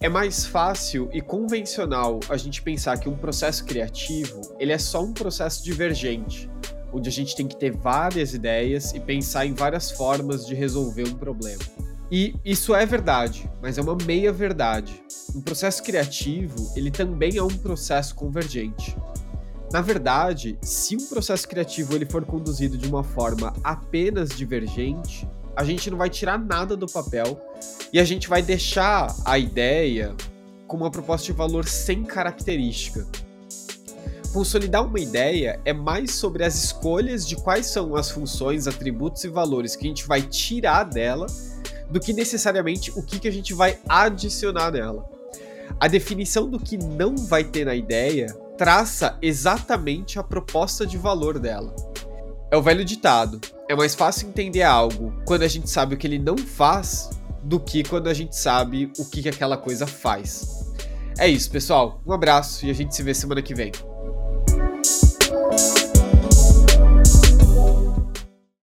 É mais fácil e convencional a gente pensar que um processo criativo ele é só um processo divergente, onde a gente tem que ter várias ideias e pensar em várias formas de resolver um problema. E isso é verdade, mas é uma meia verdade. Um processo criativo, ele também é um processo convergente. Na verdade, se um processo criativo ele for conduzido de uma forma apenas divergente, a gente não vai tirar nada do papel e a gente vai deixar a ideia com uma proposta de valor sem característica. Consolidar uma ideia é mais sobre as escolhas de quais são as funções, atributos e valores que a gente vai tirar dela do que necessariamente o que, que a gente vai adicionar nela. A definição do que não vai ter na ideia traça exatamente a proposta de valor dela. É o velho ditado: é mais fácil entender algo quando a gente sabe o que ele não faz do que quando a gente sabe o que, que aquela coisa faz. É isso, pessoal. Um abraço e a gente se vê semana que vem.